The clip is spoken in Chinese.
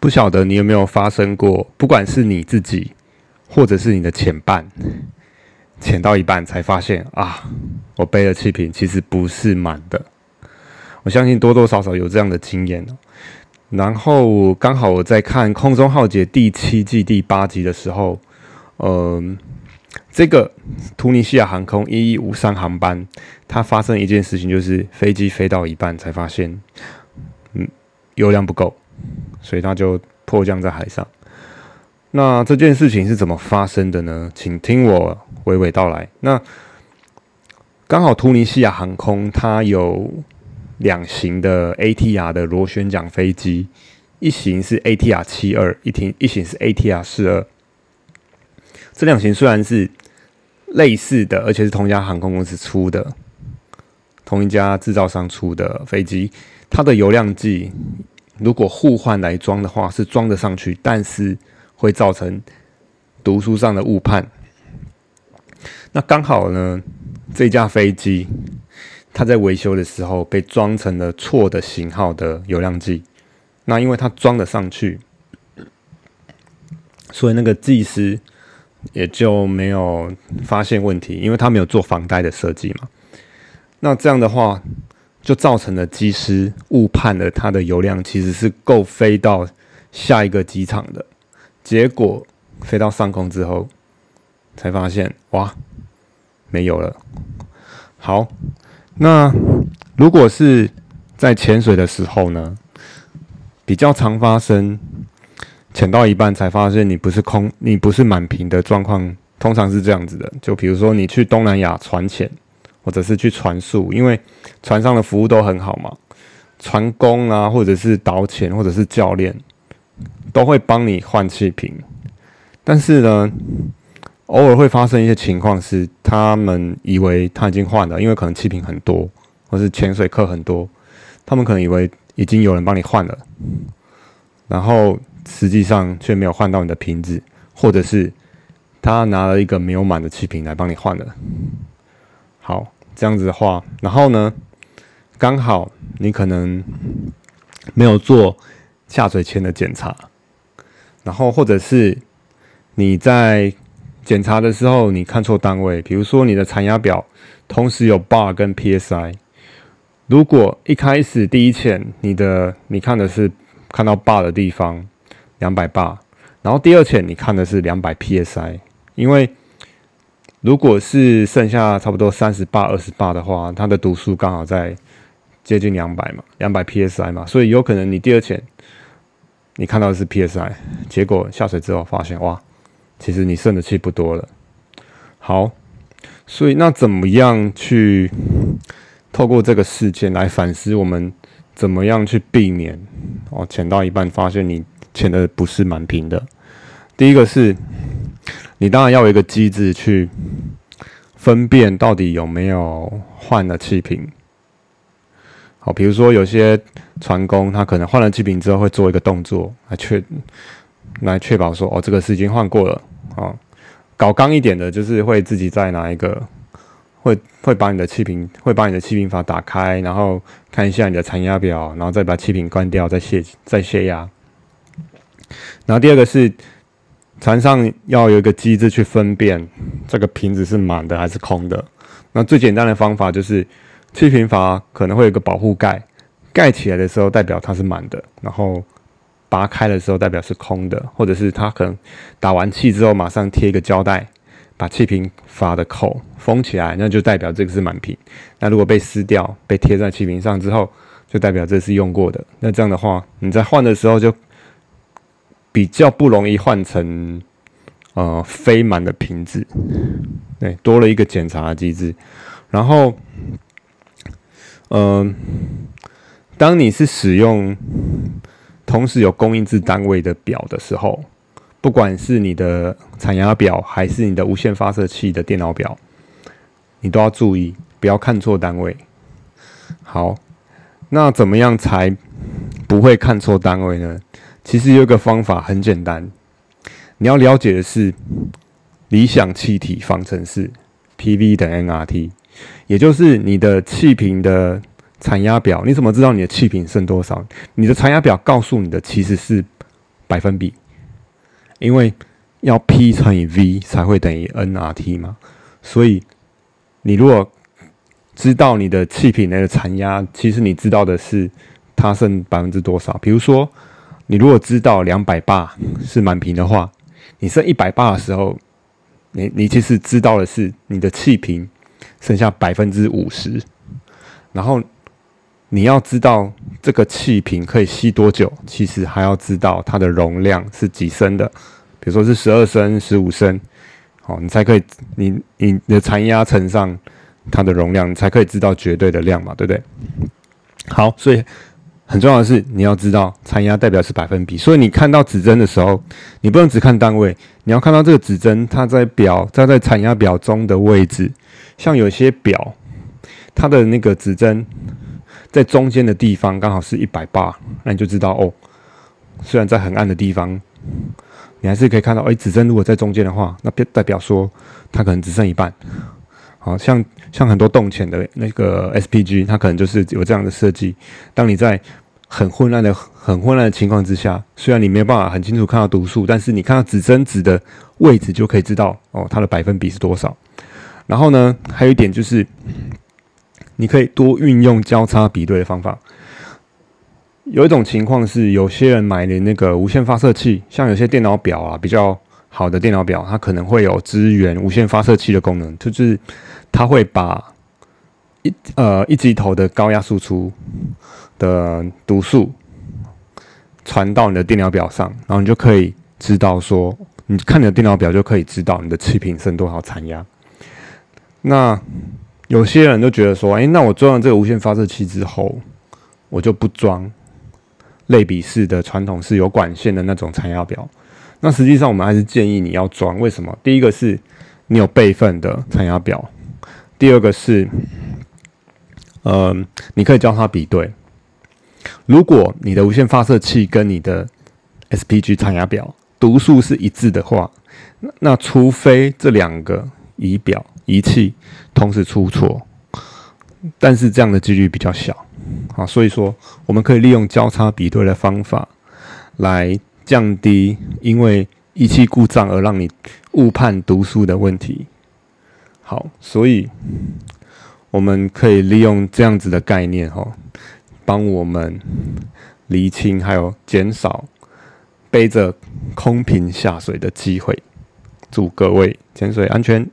不晓得你有没有发生过，不管是你自己，或者是你的前伴，潜到一半才发现啊，我背的气瓶其实不是满的。我相信多多少少有这样的经验。然后刚好我在看《空中浩劫》第七季第八集的时候，嗯，这个突尼西亚航空一一五三航班，它发生一件事情，就是飞机飞到一半才发现，嗯，油量不够。所以他就迫降在海上。那这件事情是怎么发生的呢？请听我娓娓道来。那刚好突尼西亚航空它有两型的 ATR 的螺旋桨飞机，一型是 ATR 七二，一型一型是 ATR 四二。这两型虽然是类似的，而且是同一家航空公司出的，同一家制造商出的飞机，它的油量计。如果互换来装的话，是装得上去，但是会造成读书上的误判。那刚好呢，这架飞机它在维修的时候被装成了错的型号的油量计。那因为它装得上去，所以那个技师也就没有发现问题，因为他没有做防呆的设计嘛。那这样的话。就造成了机师误判了它的油量其实是够飞到下一个机场的，结果飞到上空之后才发现哇没有了。好，那如果是在潜水的时候呢，比较常发生潜到一半才发现你不是空你不是满屏的状况，通常是这样子的。就比如说你去东南亚船潜。或者是去船宿，因为船上的服务都很好嘛，船工啊，或者是导潜，或者是教练，都会帮你换气瓶。但是呢，偶尔会发生一些情况，是他们以为他已经换了，因为可能气瓶很多，或是潜水课很多，他们可能以为已经有人帮你换了，然后实际上却没有换到你的瓶子，或者是他拿了一个没有满的气瓶来帮你换了。好。这样子的话，然后呢，刚好你可能没有做下水前的检查，然后或者是你在检查的时候你看错单位，比如说你的残压表同时有 bar 跟 psi，如果一开始第一潜你的你看的是看到 bar 的地方两百 bar，然后第二潜你看的是两百 psi，因为如果是剩下差不多三十八、二十八的话，它的读数刚好在接近两百嘛，两百 psi 嘛，所以有可能你第二潜你看到的是 psi，结果下水之后发现哇，其实你剩的气不多了。好，所以那怎么样去透过这个事件来反思我们怎么样去避免哦潜到一半发现你潜的不是满平的？第一个是。你当然要有一个机制去分辨到底有没有换了气瓶。好，比如说有些船工他可能换了气瓶之后会做一个动作来确来确保说哦这个是已经换过了啊。搞刚一点的就是会自己再拿一个会会把你的气瓶会把你的气瓶阀打开，然后看一下你的残压表，然后再把气瓶关掉，再卸再卸压。然后第二个是。船上要有一个机制去分辨这个瓶子是满的还是空的。那最简单的方法就是，气瓶阀可能会有个保护盖，盖起来的时候代表它是满的，然后拔开的时候代表是空的，或者是它可能打完气之后马上贴一个胶带，把气瓶阀的口封起来，那就代表这个是满瓶。那如果被撕掉，被贴在气瓶上之后，就代表这是用过的。那这样的话，你在换的时候就。比较不容易换成呃非满的瓶子，对，多了一个检查机制。然后，嗯，当你是使用同时有供应制单位的表的时候，不管是你的产压表还是你的无线发射器的电脑表，你都要注意不要看错单位。好，那怎么样才不会看错单位呢？其实有一个方法很简单，你要了解的是理想气体方程式，P_V 等 nRT，也就是你的气瓶的残压表。你怎么知道你的气瓶剩多少？你的残压表告诉你的其实是百分比，因为要 P 乘以 V 才会等于 nRT 嘛。所以你如果知道你的气瓶内的残压，其实你知道的是它剩百分之多少。比如说，你如果知道两百八是满瓶的话，你剩一百八的时候，你你其实知道的是你的气瓶剩下百分之五十，然后。你要知道这个气瓶可以吸多久，其实还要知道它的容量是几升的，比如说是十二升、十五升，好，你才可以你你的残压乘上它的容量，你才可以知道绝对的量嘛，对不对？好，所以很重要的是你要知道残压代表是百分比，所以你看到指针的时候，你不能只看单位，你要看到这个指针它在表它在残压表中的位置，像有些表它的那个指针。在中间的地方刚好是一百八，那你就知道哦。虽然在很暗的地方，你还是可以看到，哎，指针如果在中间的话，那代表说它可能只剩一半。好像像很多动潜的那个 SPG，它可能就是有这样的设计。当你在很混乱的、很混乱的情况之下，虽然你没有办法很清楚看到读数，但是你看到指针指的位置就可以知道哦，它的百分比是多少。然后呢，还有一点就是。你可以多运用交叉比对的方法。有一种情况是，有些人买的那个无线发射器，像有些电脑表啊，比较好的电脑表，它可能会有支援无线发射器的功能，就是它会把一呃一级头的高压输出的读数传到你的电脑表上，然后你就可以知道说，你看你的电脑表就可以知道你的气瓶剩多少残压。那有些人都觉得说，哎，那我装了这个无线发射器之后，我就不装类比式的传统式有管线的那种残压表。那实际上我们还是建议你要装。为什么？第一个是你有备份的残压表，第二个是，呃，你可以交叉比对。如果你的无线发射器跟你的 SPG 残压表读数是一致的话，那除非这两个仪表。仪器同时出错，但是这样的几率比较小啊，所以说我们可以利用交叉比对的方法来降低因为仪器故障而让你误判读数的问题。好，所以我们可以利用这样子的概念哈，帮我们厘清还有减少背着空瓶下水的机会。祝各位潜水安全。